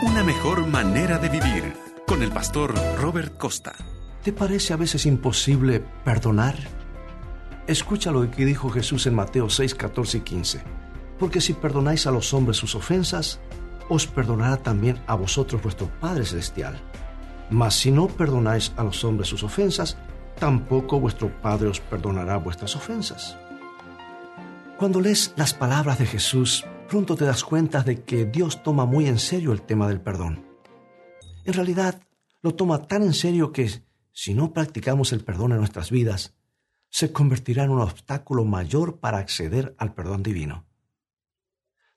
Una mejor manera de vivir con el pastor Robert Costa. ¿Te parece a veces imposible perdonar? Escucha lo que dijo Jesús en Mateo 6, 14 y 15. Porque si perdonáis a los hombres sus ofensas, os perdonará también a vosotros vuestro Padre Celestial. Mas si no perdonáis a los hombres sus ofensas, tampoco vuestro Padre os perdonará vuestras ofensas. Cuando lees las palabras de Jesús, pronto te das cuenta de que Dios toma muy en serio el tema del perdón. En realidad, lo toma tan en serio que si no practicamos el perdón en nuestras vidas, se convertirá en un obstáculo mayor para acceder al perdón divino.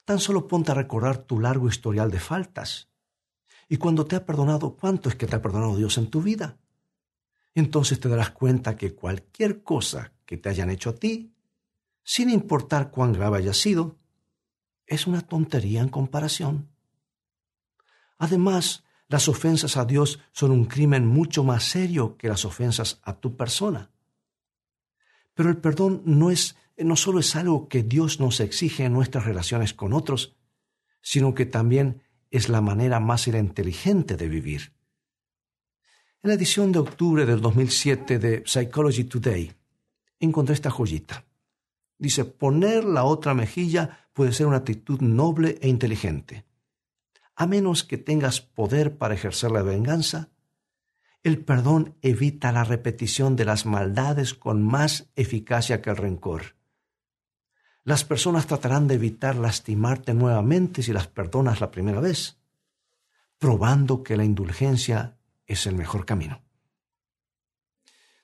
Tan solo ponte a recordar tu largo historial de faltas. Y cuando te ha perdonado, ¿cuánto es que te ha perdonado Dios en tu vida? Entonces te darás cuenta que cualquier cosa que te hayan hecho a ti, sin importar cuán grave haya sido, es una tontería en comparación. Además, las ofensas a Dios son un crimen mucho más serio que las ofensas a tu persona. Pero el perdón no es no solo es algo que Dios nos exige en nuestras relaciones con otros, sino que también es la manera más inteligente de vivir. En la edición de octubre del 2007 de Psychology Today encontré esta joyita. Dice, poner la otra mejilla puede ser una actitud noble e inteligente. A menos que tengas poder para ejercer la venganza, el perdón evita la repetición de las maldades con más eficacia que el rencor. Las personas tratarán de evitar lastimarte nuevamente si las perdonas la primera vez, probando que la indulgencia es el mejor camino.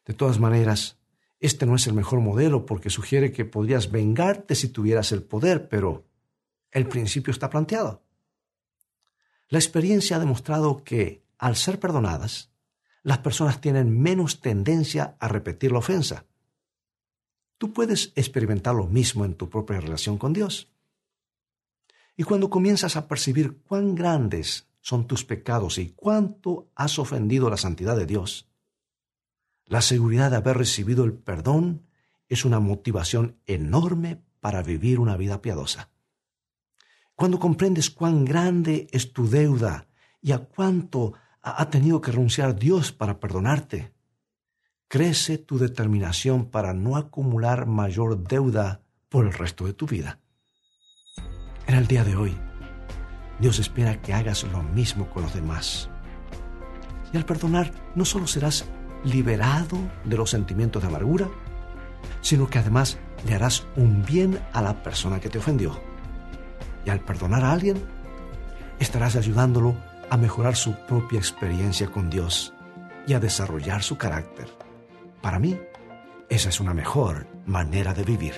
De todas maneras, este no es el mejor modelo porque sugiere que podrías vengarte si tuvieras el poder, pero el principio está planteado. La experiencia ha demostrado que, al ser perdonadas, las personas tienen menos tendencia a repetir la ofensa Tú puedes experimentar lo mismo en tu propia relación con Dios. Y cuando comienzas a percibir cuán grandes son tus pecados y cuánto has ofendido la santidad de Dios, la seguridad de haber recibido el perdón es una motivación enorme para vivir una vida piadosa. Cuando comprendes cuán grande es tu deuda y a cuánto ha tenido que renunciar Dios para perdonarte, crece tu determinación para no acumular mayor deuda por el resto de tu vida. En el día de hoy, Dios espera que hagas lo mismo con los demás. Y al perdonar, no solo serás liberado de los sentimientos de amargura, sino que además le harás un bien a la persona que te ofendió. Y al perdonar a alguien, estarás ayudándolo a mejorar su propia experiencia con Dios y a desarrollar su carácter. Para mí, esa es una mejor manera de vivir.